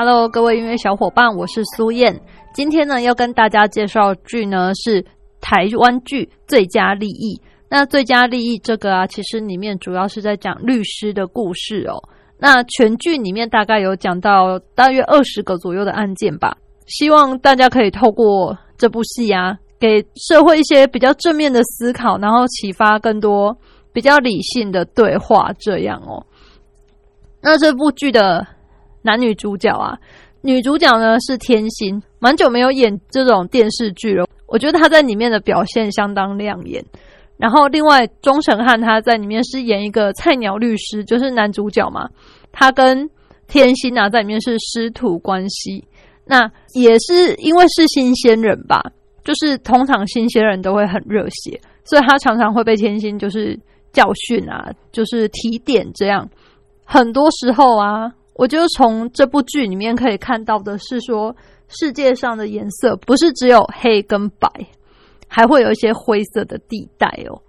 Hello，各位音乐小伙伴，我是苏燕。今天呢，要跟大家介绍剧呢是台湾剧《最佳利益》。那《最佳利益》这个啊，其实里面主要是在讲律师的故事哦。那全剧里面大概有讲到大约二十个左右的案件吧。希望大家可以透过这部戏啊，给社会一些比较正面的思考，然后启发更多比较理性的对话。这样哦。那这部剧的。男女主角啊，女主角呢是天心，蛮久没有演这种电视剧了。我觉得她在里面的表现相当亮眼。然后另外钟成汉他在里面是演一个菜鸟律师，就是男主角嘛。他跟天心啊在里面是师徒关系。那也是因为是新鲜人吧，就是通常新鲜人都会很热血，所以他常常会被天心就是教训啊，就是提点这样。很多时候啊。我觉得从这部剧里面可以看到的是，说世界上的颜色不是只有黑跟白，还会有一些灰色的地带哦。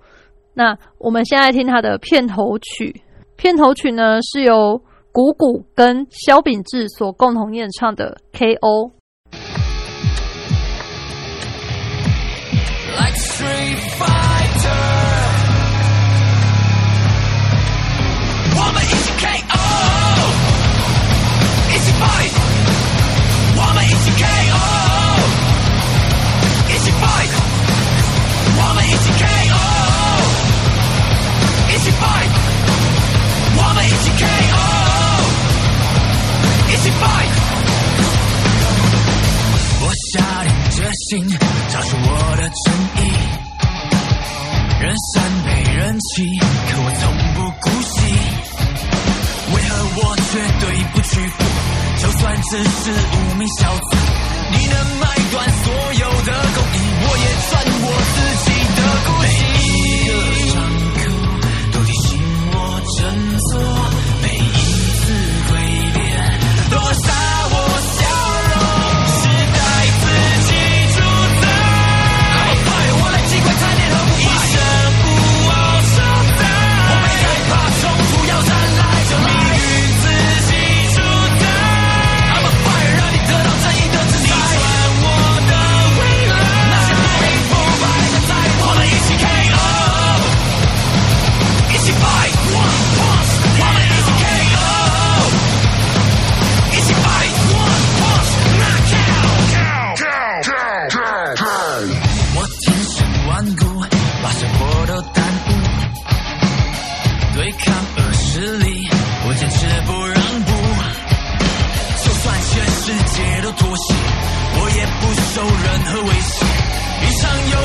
那我们现在听它的片头曲，片头曲呢是由谷谷跟萧秉治所共同演唱的《K.O.》。心找出我的正义，人善被人欺，可我从不姑息。为何我绝对不屈服？就算只是无名小卒，你能买断所有的公义，我也赚我自己的孤息。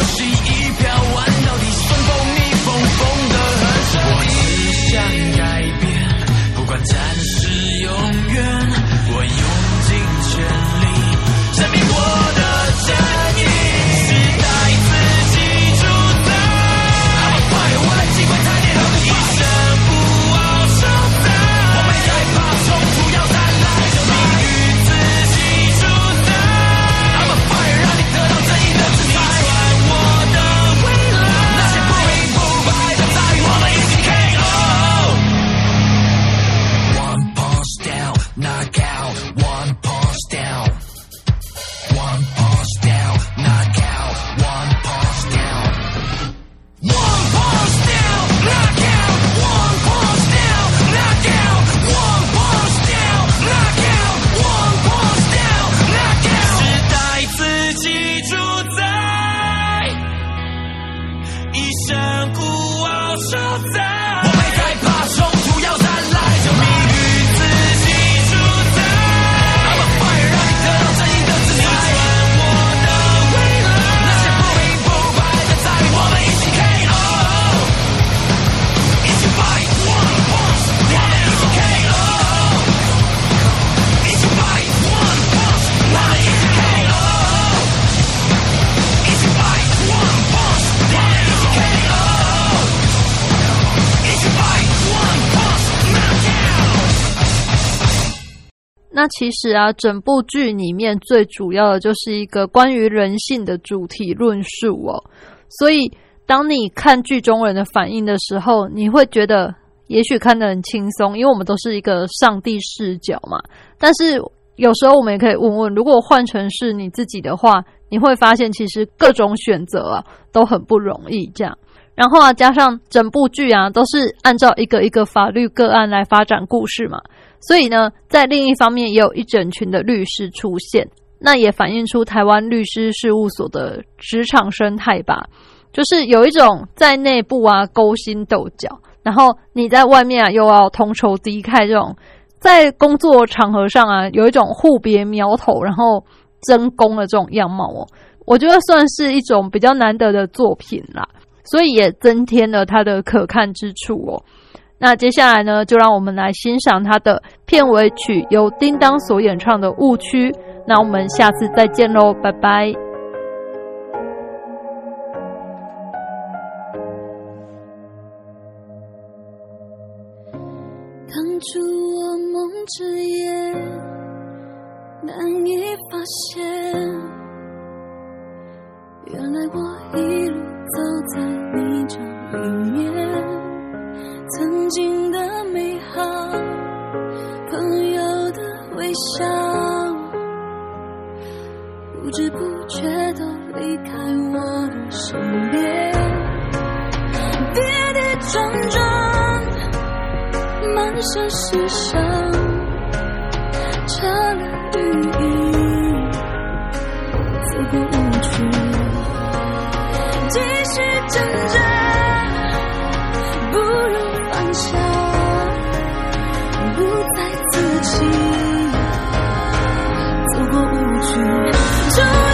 she she 其实啊，整部剧里面最主要的就是一个关于人性的主题论述哦。所以，当你看剧中人的反应的时候，你会觉得也许看得很轻松，因为我们都是一个上帝视角嘛。但是有时候我们也可以问问，如果换成是你自己的话，你会发现其实各种选择啊都很不容易。这样，然后啊，加上整部剧啊都是按照一个一个法律个案来发展故事嘛。所以呢，在另一方面也有一整群的律师出现，那也反映出台湾律师事务所的职场生态吧。就是有一种在内部啊勾心斗角，然后你在外面啊又要同仇敌忾，这种在工作场合上啊有一种互别苗头，然后争功的这种样貌哦，我觉得算是一种比较难得的作品啦，所以也增添了它的可看之处哦。那接下来呢，就让我们来欣赏它的片尾曲，由叮当所演唱的《误区》。那我们下次再见喽，拜拜。当初我梦之夜，难以发现，原来我一路走在你这里面。曾经的美好，朋友的微笑，不知不觉都离开我的身边。跌跌撞撞，满身是伤，遮了雨衣，走过误区，继续挣扎。to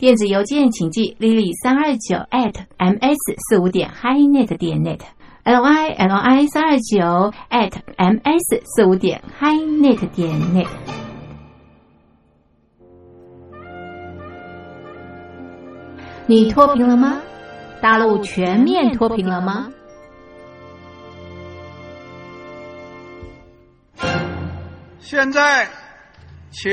电子邮件请寄 lily 三二九 at ms 四五点 hinet 点 net l y l i 三二九 at ms 四五点 hinet 点 net。你脱贫了吗？大陆全面脱贫了吗？现在，请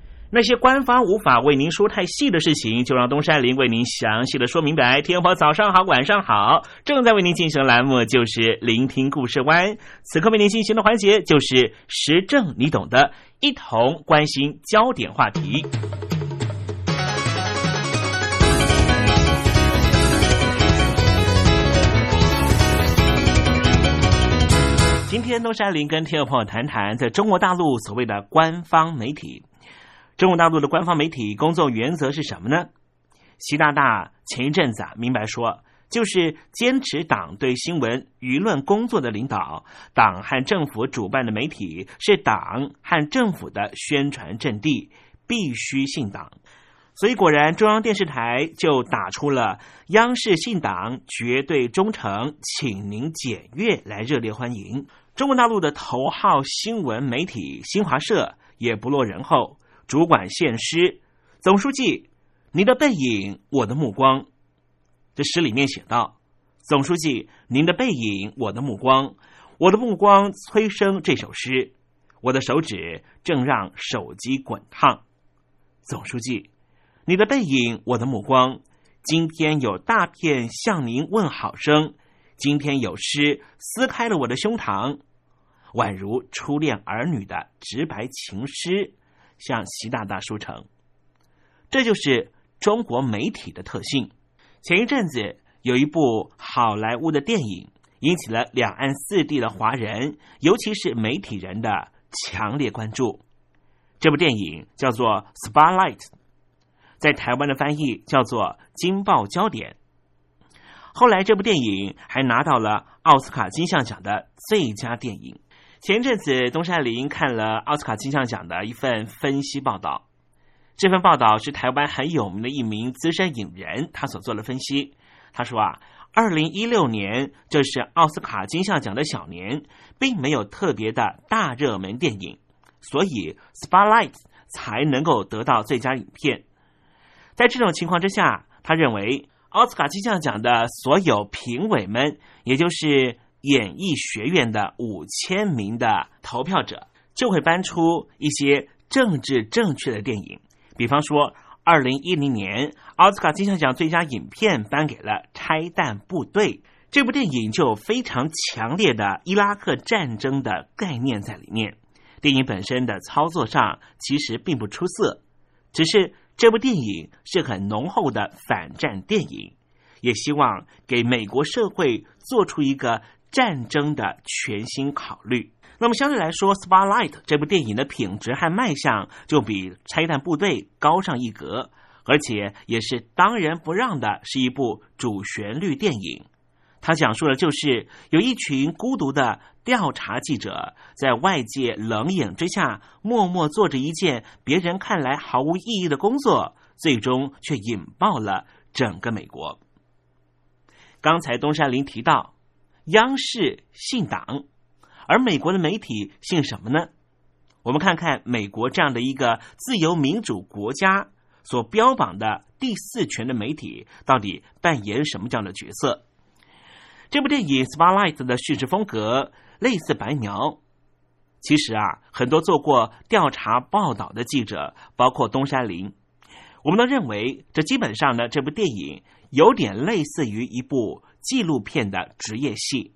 那些官方无法为您说太细的事情，就让东山林为您详细的说明白。天婆早上好，晚上好，正在为您进行的栏目就是聆听故事湾。此刻为您进行的环节就是时政，你懂的，一同关心焦点话题。今天东山林跟听众朋友谈谈，在中国大陆所谓的官方媒体。中国大陆的官方媒体工作原则是什么呢？习大大前一阵子啊，明白说，就是坚持党对新闻舆论工作的领导，党和政府主办的媒体是党和政府的宣传阵地，必须信党。所以果然，中央电视台就打出了“央视信党，绝对忠诚，请您检阅”来热烈欢迎。中国大陆的头号新闻媒体新华社也不落人后。主管献诗，总书记，您的背影，我的目光。这诗里面写道：“总书记，您的背影，我的目光，我的目光催生这首诗。我的手指正让手机滚烫。总书记，你的背影，我的目光，今天有大片向您问好声，今天有诗撕开了我的胸膛，宛如初恋儿女的直白情诗，向习大大书成。这就是中国媒体的特性。前一阵子有一部好莱坞的电影，引起了两岸四地的华人，尤其是媒体人的强烈关注。这部电影叫做《Spotlight》，在台湾的翻译叫做《金爆焦点》。后来，这部电影还拿到了奥斯卡金像奖的最佳电影。前阵子，东山林看了奥斯卡金像奖的一份分析报道。这份报道是台湾很有名的一名资深影人，他所做的分析。他说啊，二零一六年这是奥斯卡金像奖的小年，并没有特别的大热门电影，所以《Spotlight》才能够得到最佳影片。在这种情况之下，他认为奥斯卡金像奖的所有评委们，也就是演艺学院的五千名的投票者，就会搬出一些政治正确的电影。比方说，二零一零年奥斯卡金像奖最佳影片颁给了《拆弹部队》这部电影，就非常强烈的伊拉克战争的概念在里面。电影本身的操作上其实并不出色，只是这部电影是很浓厚的反战电影，也希望给美国社会做出一个战争的全新考虑。那么相对来说，《Spotlight》这部电影的品质和卖相就比《拆弹部队》高上一格，而且也是当仁不让的，是一部主旋律电影。它讲述的就是有一群孤独的调查记者，在外界冷眼之下，默默做着一件别人看来毫无意义的工作，最终却引爆了整个美国。刚才东山林提到，央视信党。而美国的媒体姓什么呢？我们看看美国这样的一个自由民主国家所标榜的第四权的媒体，到底扮演什么样的角色？这部电影《Spotlight》的叙事风格类似白描。其实啊，很多做过调查报道的记者，包括东山林，我们都认为这基本上呢，这部电影有点类似于一部纪录片的职业戏。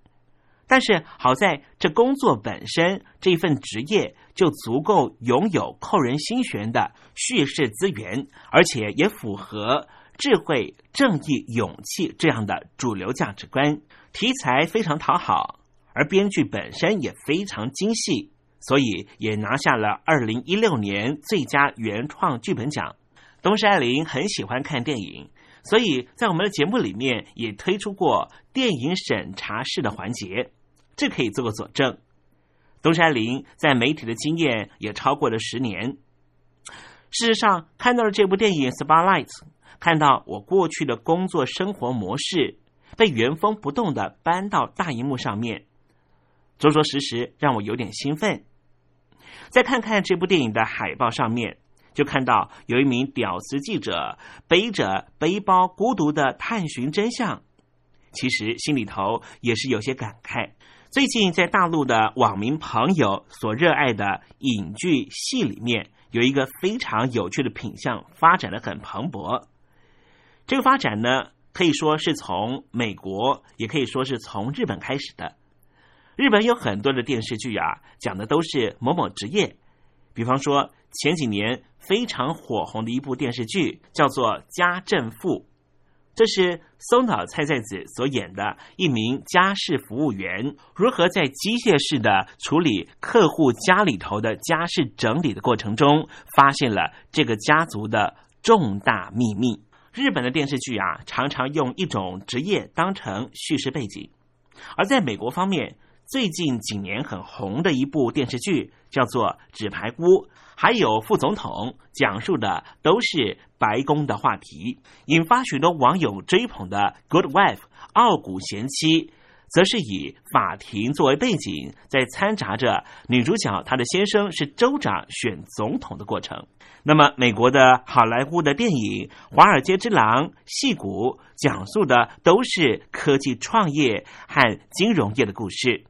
但是好在这工作本身这份职业就足够拥有扣人心弦的叙事资源，而且也符合智慧、正义、勇气这样的主流价值观。题材非常讨好，而编剧本身也非常精细，所以也拿下了二零一六年最佳原创剧本奖。东山林很喜欢看电影，所以在我们的节目里面也推出过电影审查式的环节。这可以做个佐证。东山林在媒体的经验也超过了十年。事实上，看到了这部电影《Spotlight》，看到我过去的工作生活模式被原封不动的搬到大荧幕上面，着着实实让我有点兴奋。再看看这部电影的海报上面，就看到有一名屌丝记者背着背包，孤独的探寻真相。其实心里头也是有些感慨。最近在大陆的网民朋友所热爱的影剧戏里面，有一个非常有趣的品相，发展的很蓬勃。这个发展呢，可以说是从美国，也可以说是从日本开始的。日本有很多的电视剧啊，讲的都是某某职业。比方说前几年非常火红的一部电视剧，叫做《家政妇》。这是松岛菜菜子所演的一名家事服务员，如何在机械式的处理客户家里头的家事整理的过程中，发现了这个家族的重大秘密。日本的电视剧啊，常常用一种职业当成叙事背景，而在美国方面，最近几年很红的一部电视剧叫做《纸牌屋》。还有副总统讲述的都是白宫的话题，引发许多网友追捧的《Good Wife》傲骨贤妻，则是以法庭作为背景，在掺杂着女主角她的先生是州长选总统的过程。那么，美国的好莱坞的电影《华尔街之狼》戏骨讲述的都是科技创业和金融业的故事。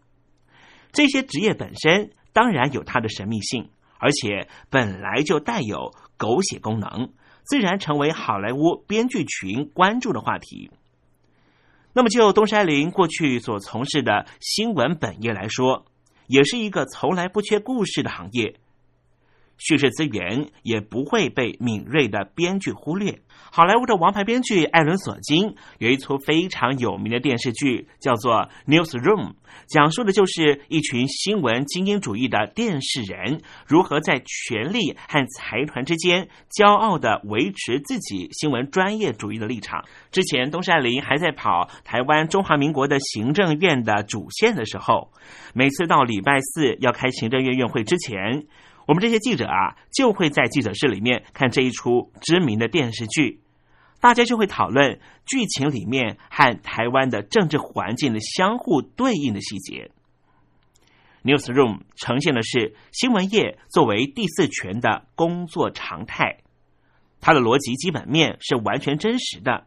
这些职业本身当然有它的神秘性。而且本来就带有狗血功能，自然成为好莱坞编剧群关注的话题。那么，就东山林过去所从事的新闻本业来说，也是一个从来不缺故事的行业。叙事资源也不会被敏锐的编剧忽略。好莱坞的王牌编剧艾伦·索金有一出非常有名的电视剧，叫做《Newsroom》，讲述的就是一群新闻精英主义的电视人如何在权力和财团之间骄傲的维持自己新闻专业主义的立场。之前，东山林还在跑台湾中华民国的行政院的主线的时候，每次到礼拜四要开行政院院会之前。我们这些记者啊，就会在记者室里面看这一出知名的电视剧，大家就会讨论剧情里面和台湾的政治环境的相互对应的细节。Newsroom 呈现的是新闻业作为第四权的工作常态，它的逻辑基本面是完全真实的，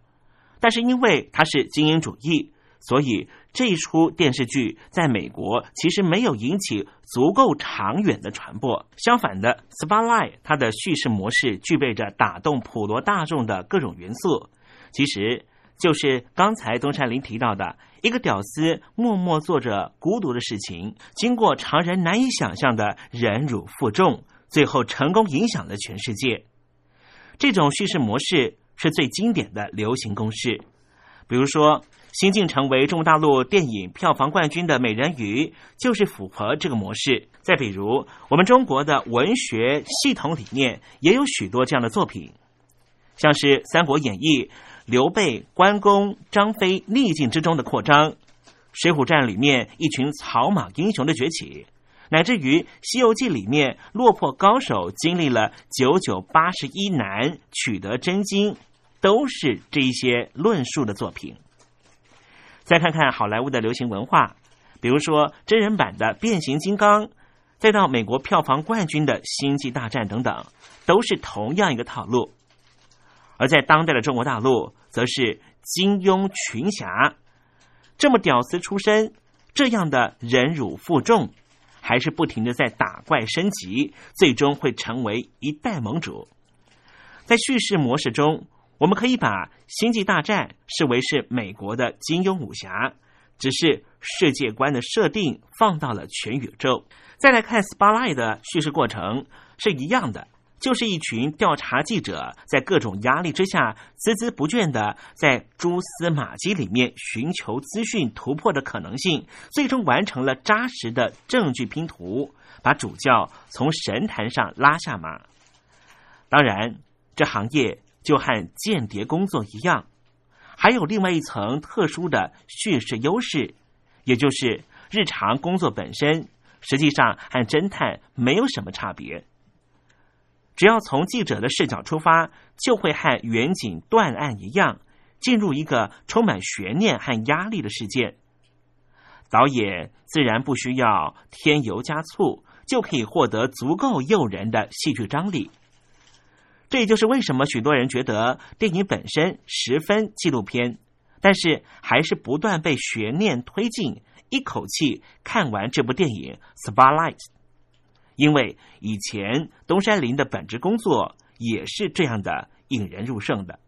但是因为它是精英主义。所以这一出电视剧在美国其实没有引起足够长远的传播。相反的，《Spotlight》它的叙事模式具备着打动普罗大众的各种元素，其实就是刚才东山林提到的一个屌丝默默做着孤独的事情，经过常人难以想象的忍辱负重，最后成功影响了全世界。这种叙事模式是最经典的流行公式，比如说。新晋成为中国大陆电影票房冠军的《美人鱼》就是符合这个模式。再比如，我们中国的文学系统里面也有许多这样的作品，像是《三国演义》刘备、关公、张飞逆境之中的扩张，《水浒传》里面一群草莽英雄的崛起，乃至于《西游记》里面落魄高手经历了九九八十一难取得真经，都是这一些论述的作品。再看看好莱坞的流行文化，比如说真人版的《变形金刚》，再到美国票房冠军的《星际大战》等等，都是同样一个套路。而在当代的中国大陆，则是金庸群侠，这么屌丝出身，这样的忍辱负重，还是不停的在打怪升级，最终会成为一代盟主。在叙事模式中。我们可以把《星际大战》视为是美国的金庸武侠，只是世界观的设定放到了全宇宙。再来看《Spotlight》的叙事过程是一样的，就是一群调查记者在各种压力之下孜孜不倦的在蛛丝马迹里面寻求资讯突破的可能性，最终完成了扎实的证据拼图，把主教从神坛上拉下马。当然，这行业。就和间谍工作一样，还有另外一层特殊的叙事优势，也就是日常工作本身实际上和侦探没有什么差别。只要从记者的视角出发，就会和远景断案一样，进入一个充满悬念和压力的事件。导演自然不需要添油加醋，就可以获得足够诱人的戏剧张力。这也就是为什么许多人觉得电影本身十分纪录片，但是还是不断被悬念推进，一口气看完这部电影《Spotlight》。因为以前东山林的本职工作也是这样的引人入胜的。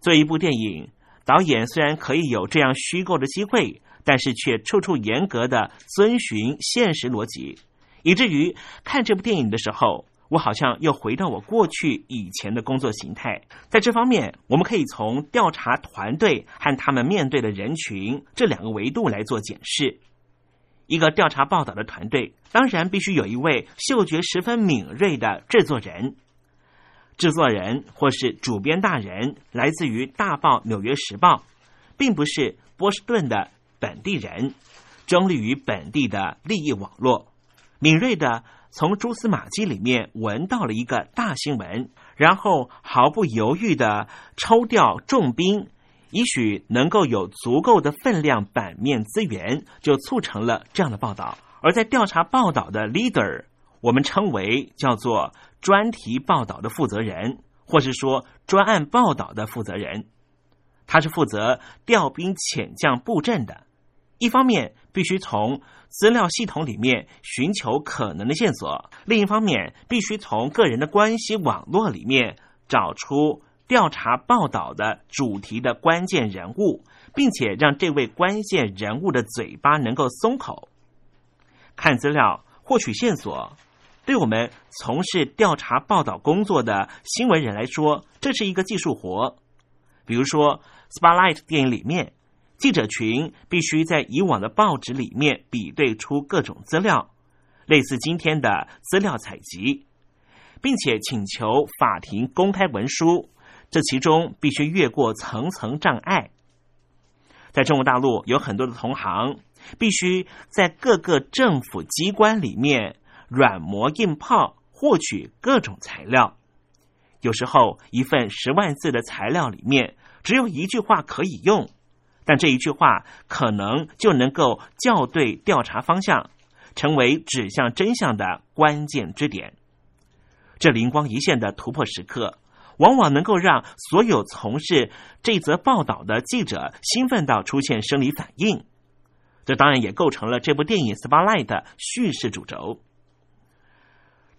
做一部电影，导演虽然可以有这样虚构的机会，但是却处处严格的遵循现实逻辑，以至于看这部电影的时候。我好像又回到我过去以前的工作形态，在这方面，我们可以从调查团队和他们面对的人群这两个维度来做检视。一个调查报道的团队，当然必须有一位嗅觉十分敏锐的制作人。制作人或是主编大人来自于大报《纽约时报》，并不是波士顿的本地人，中立于本地的利益网络，敏锐的。从蛛丝马迹里面闻到了一个大新闻，然后毫不犹豫的抽调重兵，也许能够有足够的分量版面资源，就促成了这样的报道。而在调查报道的 leader，我们称为叫做专题报道的负责人，或是说专案报道的负责人，他是负责调兵遣将布阵的。一方面必须从资料系统里面寻求可能的线索，另一方面必须从个人的关系网络里面找出调查报道的主题的关键人物，并且让这位关键人物的嘴巴能够松口。看资料，获取线索，对我们从事调查报道工作的新闻人来说，这是一个技术活。比如说，《Spotlight》电影里面，记者群必须在以往的报纸里面比对出各种资料，类似今天的资料采集，并且请求法庭公开文书。这其中必须越过层层障碍。在中国大陆，有很多的同行必须在各个政府机关里面软磨硬泡，获取各种材料。有时候，一份十万字的材料里面只有一句话可以用，但这一句话可能就能够校对调查方向，成为指向真相的关键支点。这灵光一现的突破时刻，往往能够让所有从事这则报道的记者兴奋到出现生理反应。这当然也构成了这部电影《Spotlight》的叙事主轴。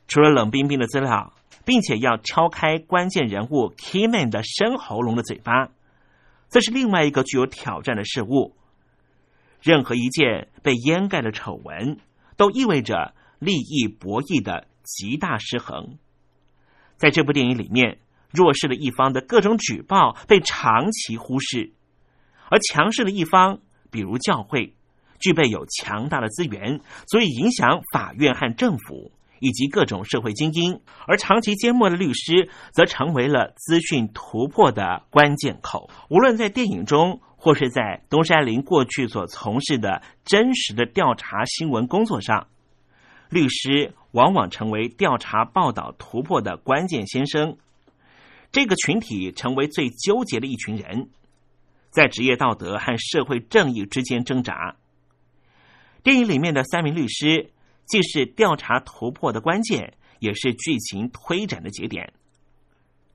除了冷冰冰的资料。并且要敲开关键人物 Keyman 的深喉咙的嘴巴，这是另外一个具有挑战的事物。任何一件被掩盖的丑闻，都意味着利益博弈的极大失衡。在这部电影里面，弱势的一方的各种举报被长期忽视，而强势的一方，比如教会，具备有强大的资源，所以影响法院和政府。以及各种社会精英，而长期缄默的律师则成为了资讯突破的关键口。无论在电影中，或是在东山林过去所从事的真实的调查新闻工作上，律师往往成为调查报道突破的关键先生。这个群体成为最纠结的一群人，在职业道德和社会正义之间挣扎。电影里面的三名律师。既是调查突破的关键，也是剧情推展的节点。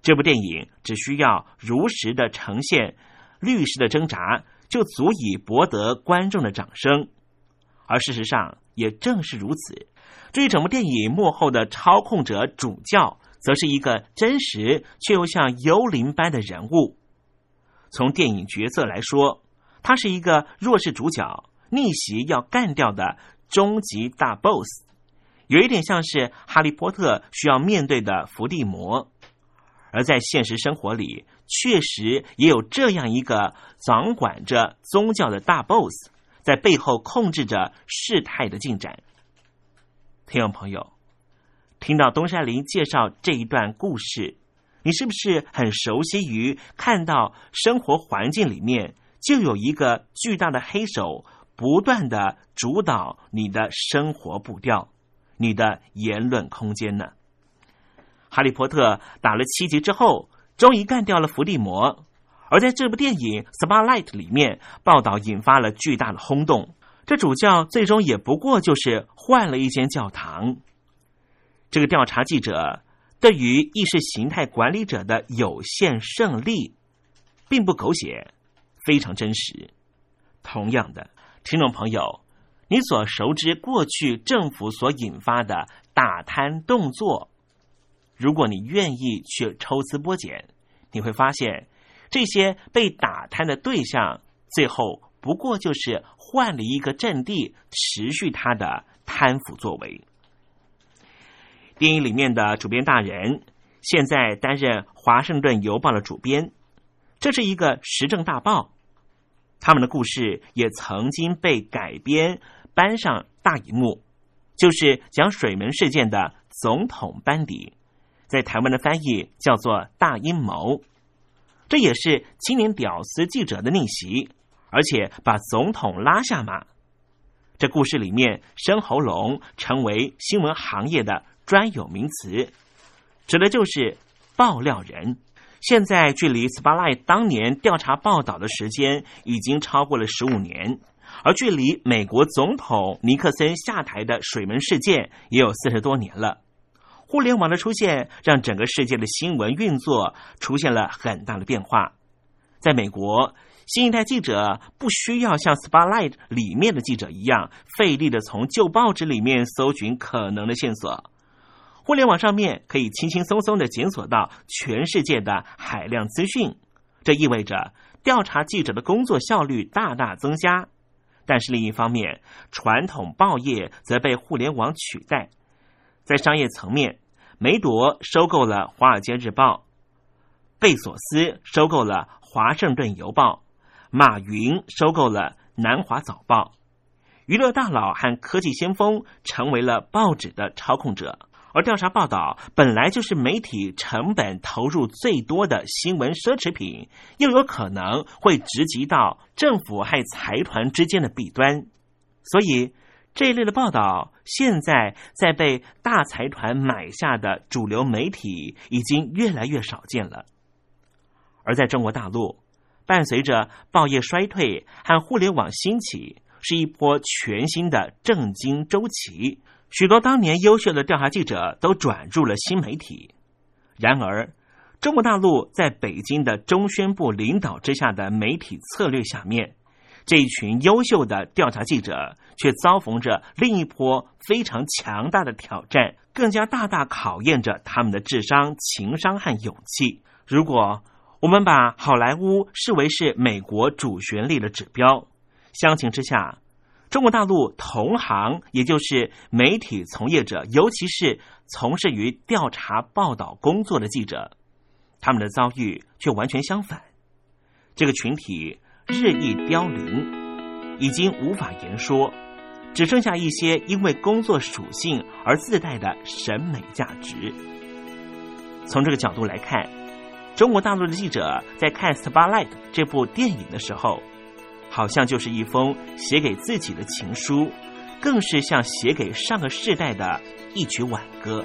这部电影只需要如实的呈现律师的挣扎，就足以博得观众的掌声。而事实上，也正是如此。至于整部电影幕后的操控者主教，则是一个真实却又像幽灵般的人物。从电影角色来说，他是一个弱势主角，逆袭要干掉的。终极大 BOSS，有一点像是哈利波特需要面对的伏地魔，而在现实生活里，确实也有这样一个掌管着宗教的大 BOSS，在背后控制着事态的进展。听众朋友，听到东山林介绍这一段故事，你是不是很熟悉于看到生活环境里面就有一个巨大的黑手？不断的主导你的生活步调，你的言论空间呢？哈利波特打了七集之后，终于干掉了伏地魔。而在这部电影《Spotlight》里面，报道引发了巨大的轰动。这主教最终也不过就是换了一间教堂。这个调查记者对于意识形态管理者的有限胜利，并不狗血，非常真实。同样的。听众朋友，你所熟知过去政府所引发的打贪动作，如果你愿意去抽丝剥茧，你会发现这些被打贪的对象，最后不过就是换了一个阵地，持续他的贪腐作为。电影里面的主编大人现在担任《华盛顿邮报》的主编，这是一个时政大报。他们的故事也曾经被改编搬上大荧幕，就是讲水门事件的总统班底，在台湾的翻译叫做“大阴谋”。这也是青年屌丝记者的逆袭，而且把总统拉下马。这故事里面，生喉咙成为新闻行业的专有名词，指的就是爆料人。现在距离 Spotlight 当年调查报道的时间已经超过了十五年，而距离美国总统尼克森下台的水门事件也有四十多年了。互联网的出现让整个世界的新闻运作出现了很大的变化。在美国，新一代记者不需要像 Spotlight 里面的记者一样费力的从旧报纸里面搜寻可能的线索。互联网上面可以轻轻松松的检索到全世界的海量资讯，这意味着调查记者的工作效率大大增加。但是另一方面，传统报业则被互联网取代。在商业层面，梅朵收购了《华尔街日报》，贝索斯收购了《华盛顿邮报》，马云收购了《南华早报》，娱乐大佬和科技先锋成为了报纸的操控者。而调查报道本来就是媒体成本投入最多的新闻奢侈品，又有可能会直击到政府和财团之间的弊端，所以这一类的报道现在在被大财团买下的主流媒体已经越来越少见了。而在中国大陆，伴随着报业衰退和互联网兴起，是一波全新的政经周期。许多当年优秀的调查记者都转入了新媒体。然而，中国大陆在北京的中宣部领导之下的媒体策略下面，这一群优秀的调查记者却遭逢着另一波非常强大的挑战，更加大大考验着他们的智商、情商和勇气。如果我们把好莱坞视为是美国主旋律的指标，相形之下。中国大陆同行，也就是媒体从业者，尤其是从事于调查报道工作的记者，他们的遭遇却完全相反。这个群体日益凋零，已经无法言说，只剩下一些因为工作属性而自带的审美价值。从这个角度来看，中国大陆的记者在看《Spotlight》这部电影的时候。好像就是一封写给自己的情书，更是像写给上个世代的一曲挽歌。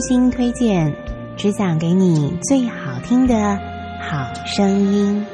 心推荐，只想给你最好听的好声音。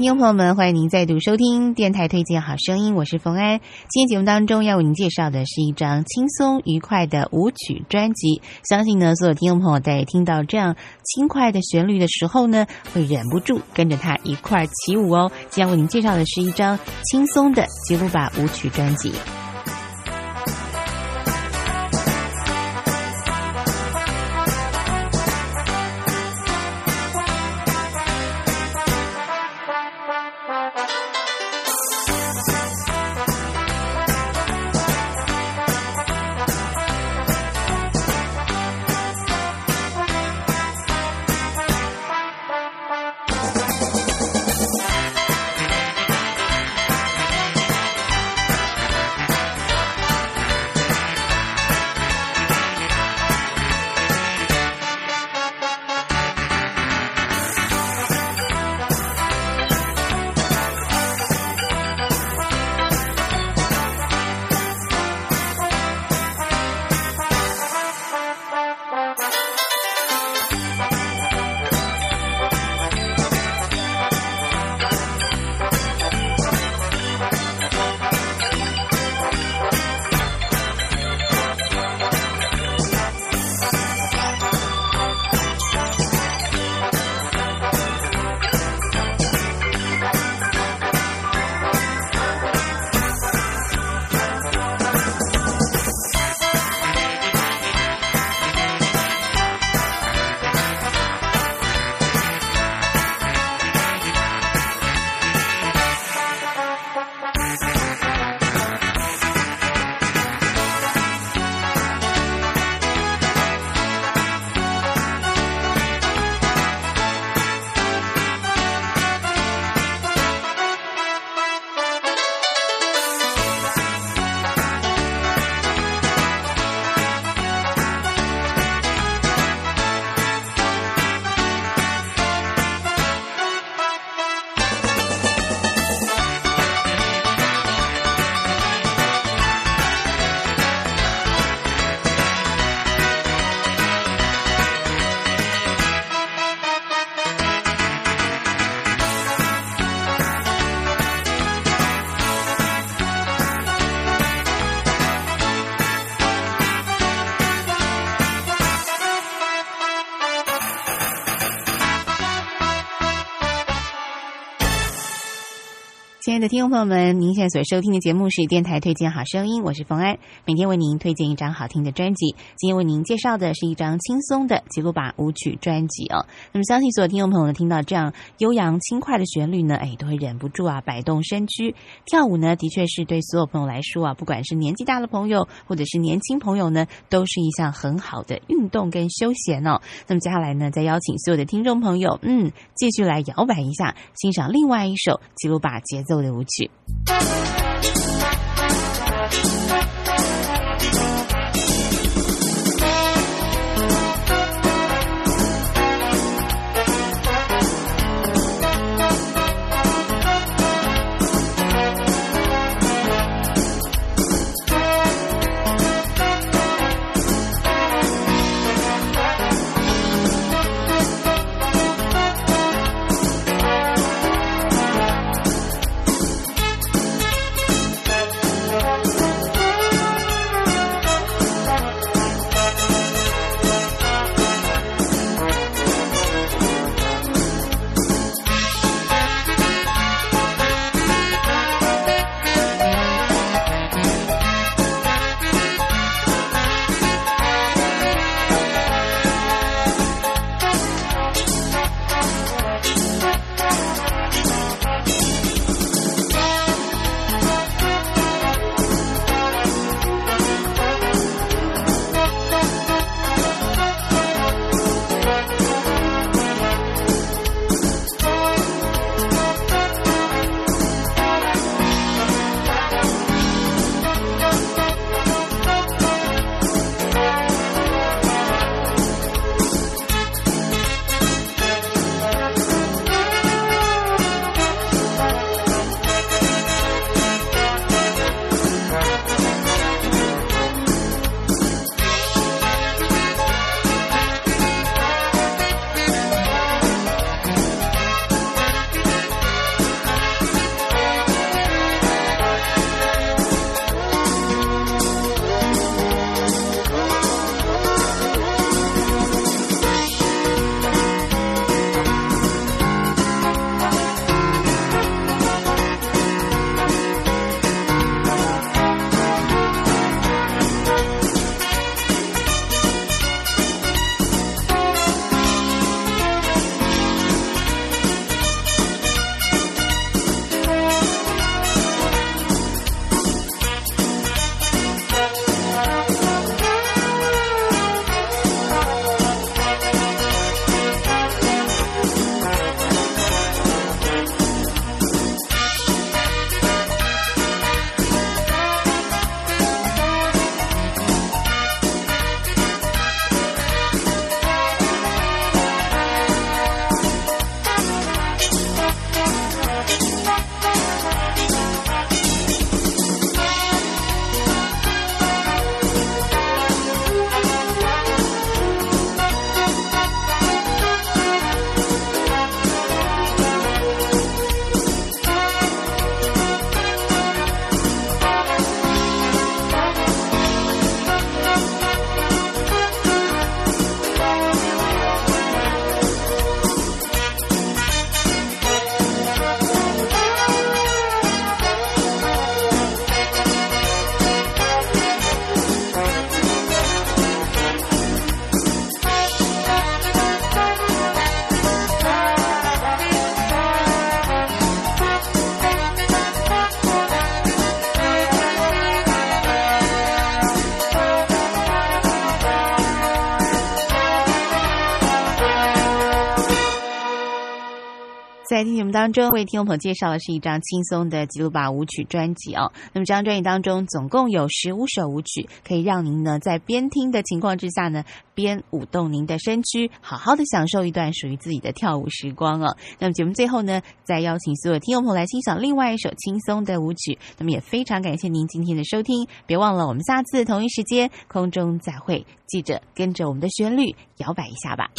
听众朋友们，欢迎您再度收听电台推荐好声音，我是冯安。今天节目当中要为您介绍的是一张轻松愉快的舞曲专辑。相信呢，所有听众朋友在听到这样轻快的旋律的时候呢，会忍不住跟着它一块起舞哦。今天为您介绍的是一张轻松的吉鲁巴舞曲专辑。的听众朋友们，您现在所收听的节目是电台推荐好声音，我是冯安，每天为您推荐一张好听的专辑。今天为您介绍的是一张轻松的吉鲁巴舞曲专辑哦。那么，相信所有听众朋友呢，听到这样悠扬轻快的旋律呢，哎，都会忍不住啊摆动身躯。跳舞呢，的确是对所有朋友来说啊，不管是年纪大的朋友或者是年轻朋友呢，都是一项很好的运动跟休闲哦。那么接下来呢，再邀请所有的听众朋友，嗯，继续来摇摆一下，欣赏另外一首吉鲁巴节奏的舞曲。当中，为听众朋友介绍的是一张轻松的吉鲁巴舞曲专辑哦。那么这张专辑当中总共有十五首舞曲，可以让您呢在边听的情况之下呢，边舞动您的身躯，好好的享受一段属于自己的跳舞时光哦。那么节目最后呢，再邀请所有听众朋友来欣赏另外一首轻松的舞曲。那么也非常感谢您今天的收听，别忘了我们下次同一时间空中再会，记着跟着我们的旋律摇摆一下吧。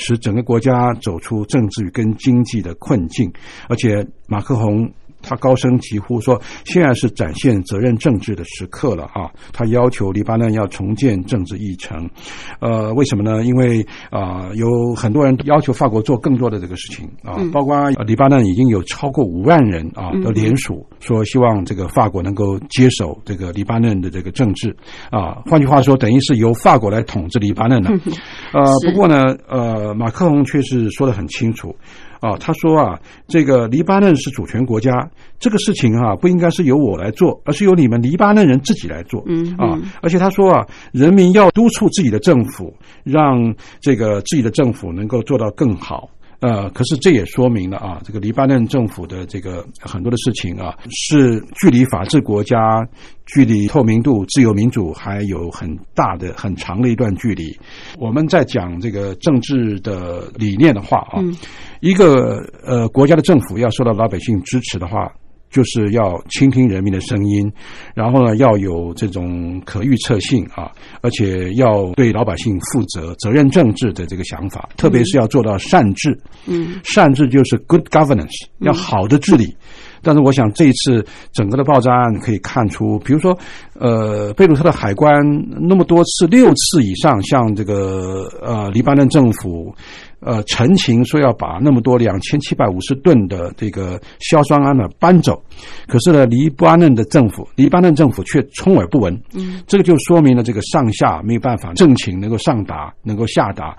使整个国家走出政治跟经济的困境，而且马克宏。他高声疾呼说：“现在是展现责任政治的时刻了啊！”他要求黎巴嫩要重建政治议程。呃，为什么呢？因为啊、有很多人要求法国做更多的这个事情啊，嗯包括呃黎巴嫩已经有超过五万人啊嗯的联署，说希望这个法国能够接手这个黎巴嫩的这个政治啊。换句话说，等于是由法国来统治黎巴嫩了。呃，不过呢，呃，马克龙却是说的很清楚。啊，他说啊，这个黎巴嫩是主权国家，这个事情啊不应该是由我来做，而是由你们黎巴嫩人自己来做。嗯啊，而且他说啊，人民要督促自己的政府，让这个自己的政府能够做到更好。呃，可是这也说明了啊，这个黎巴嫩政府的这个很多的事情啊，是距离法治国家、距离透明度、自由民主还有很大的、很长的一段距离。我们在讲这个政治的理念的话啊，嗯一个呃国家的政府要受到老百姓支持的话，就是要倾听人民的声音，然后呢要有这种可预测性啊，而且要对老百姓负责、责任政治的这个想法，特别是要做到善治。嗯善治就是 good governance，要好的治理。但是我想这一次整个的爆炸案可以看出，比如说，呃，贝鲁特的海关那么多次，六次以上向这个呃黎巴嫩政府呃陈情说要把那么多两千七百五十吨的这个硝酸铵呢搬走，可是呢，黎巴嫩的政府，黎巴嫩政府却充耳不闻。嗯这个就说明了这个上下没有办法政情能够上达，能够下达。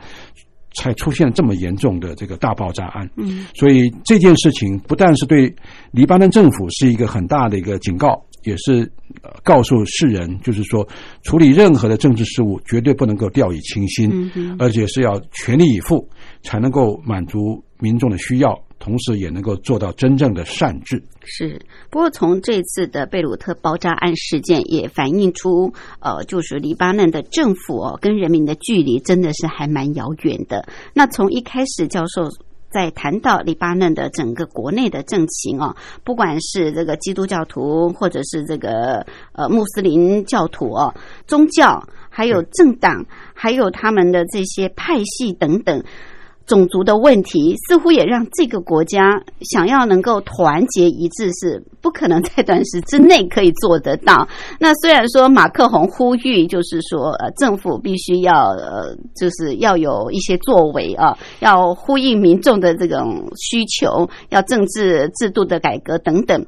才出现这么严重的这个大爆炸案，嗯所以这件事情不但是对黎巴嫩政府是一个很大的一个警告，也是呃告诉世人，就是说处理任何的政治事务绝对不能够掉以轻心，嗯而且是要全力以赴，才能够满足民众的需要，同时也能够做到真正的善治。是，不过从这次的贝鲁特爆炸案事件也反映出，呃，就是黎巴嫩的政府哦跟人民的距离真的是还蛮遥远的。那从一开始，教授。在谈到黎巴嫩的整个国内的政情哦，不管是这个基督教徒，或者是这个呃穆斯林教徒哦，宗教，还有政党，还有他们的这些派系等等，种族的问题，似乎也让这个国家想要能够团结一致是不可能在短时之内可以做得到。那虽然说马克宏呼吁，就是说呃政府必须要呃就是要有一些作为啊，要呼应民众的这种需求，要政治制度的改革等等。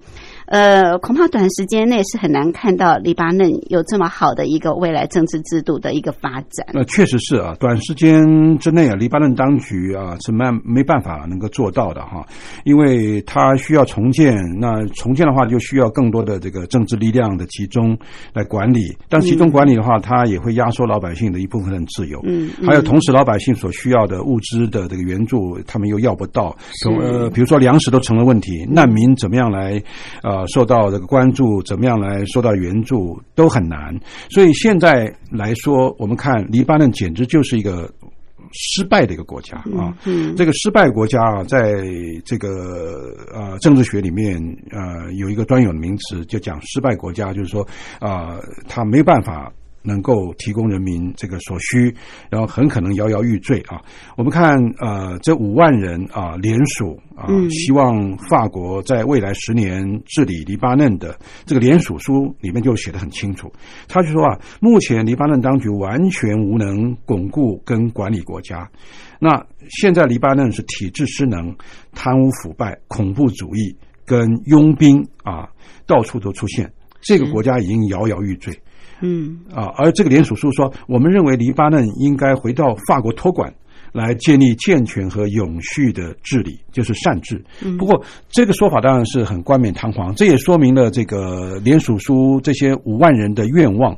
呃，恐怕短时间内是很难看到黎巴嫩有这么好的一个未来政治制度的一个发展。那确实是啊，短时间之内啊，黎巴嫩当局啊是没没办法能够做到的哈，因为它需要重建，那重建的话就需要更多的这个政治力量的集中来管理，但集中管理的话，它也会压缩老百姓的一部分的自由，嗯嗯。还有同时老百姓所需要的物资的这个援助，他们又要不到，是。呃，比如说粮食都成了问题，难民怎么样来呃受到这个关注，怎么样来受到援助都很难。所以现在来说，我们看黎巴嫩简直就是一个失败的一个国家啊。嗯这个失败国家啊，在这个呃政治学里面呃有一个专有的名词，就讲失败国家，就是说啊、呃，它没有办法。能够提供人民这个所需，然后很可能摇摇欲坠啊！我们看呃，这五万人啊联署啊，嗯希望法国在未来十年治理黎巴嫩的这个联署书里面就写得很清楚，他就说啊，目前黎巴嫩当局完全无能巩固跟管理国家。那现在黎巴嫩是体制失能、贪污腐败、恐怖主义跟佣兵啊，到处都出现，这个国家已经摇摇欲坠。嗯啊，而这个联署书说，我们认为黎巴嫩应该回到法国托管，来建立健全和永续的治理，就是善治。嗯不过这个说法当然是很冠冕堂皇，这也说明了这个联署书这些五万人的愿望。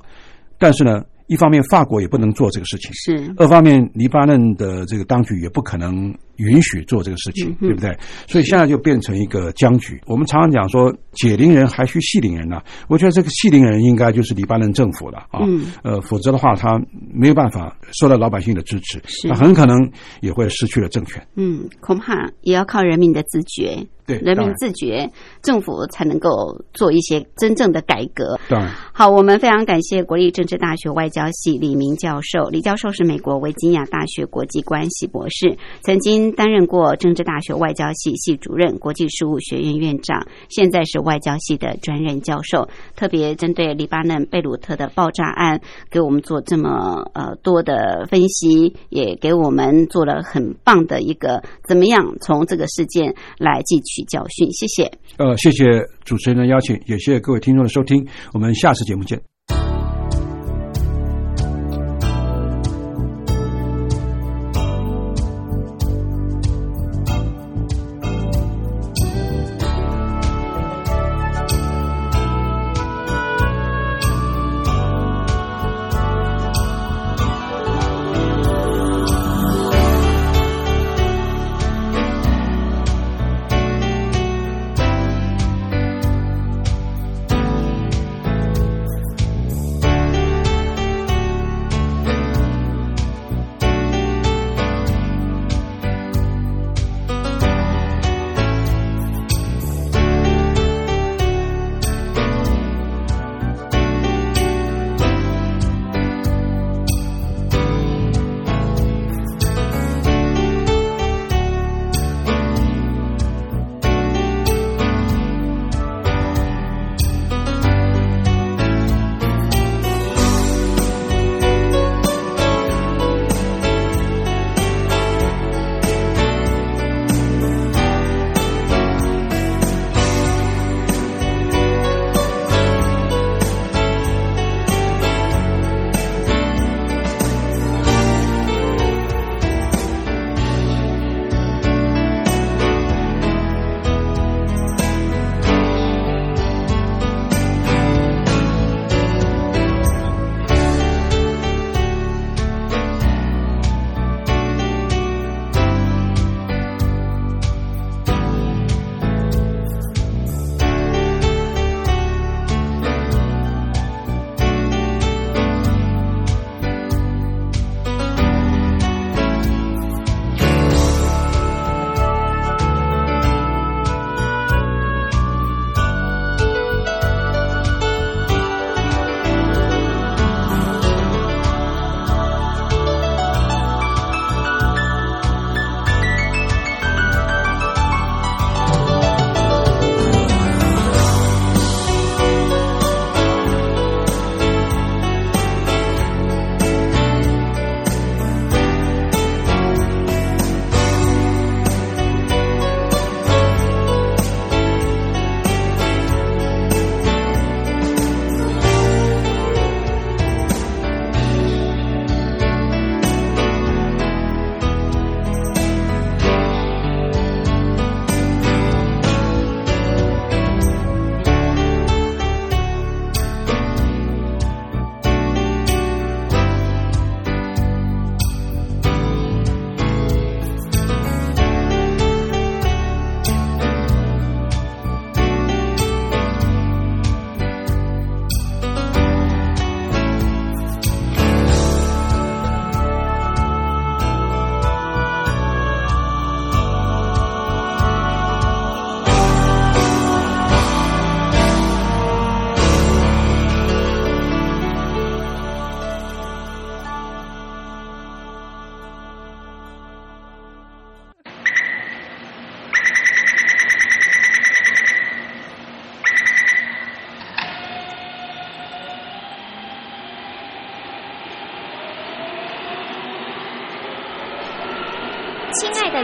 但是呢，一方面法国也不能做这个事情，是二方面黎巴嫩的这个当局也不可能允许做这个事情，对不对？所以现在就变成一个僵局。我们常常讲说，解铃人还需系铃人呐、我觉得这个系铃人应该就是黎巴嫩政府了啊，嗯呃，否则的话，他没有办法受到老百姓的支持，是那很可能也会失去了政权。嗯，恐怕也要靠人民的自觉，对，人民自觉，政府才能够做一些真正的改革。当然。好，我们非常感谢国立政治大学外交系李明教授。李教授是美国维吉尼亚大学国际关系博士，曾经担任过政治大学外交系系主任、国际事务学院院长，现在是外交系的专任教授。特别针对黎巴嫩贝鲁特的爆炸案，给我们做这么呃多的分析，也给我们做了很棒的一个怎么样从这个事件来汲取教训。谢谢。呃，谢谢主持人的邀请，也谢谢各位听众的收听，我们下次节目见。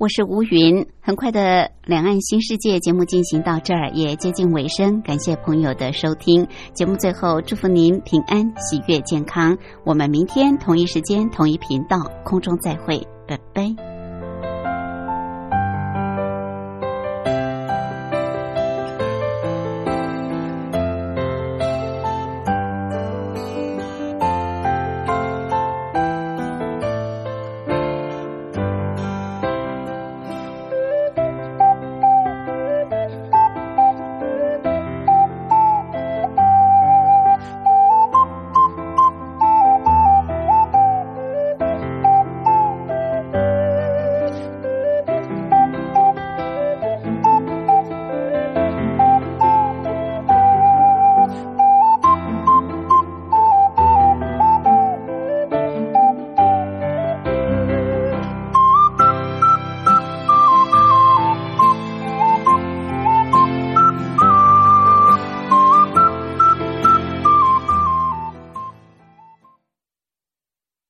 我是吴云。很快的，两岸新世界节目进行到这儿也接近尾声，感谢朋友的收听。节目最后，祝福您平安、喜悦、健康。我们明天同一时间、同一频道空中再会，拜拜。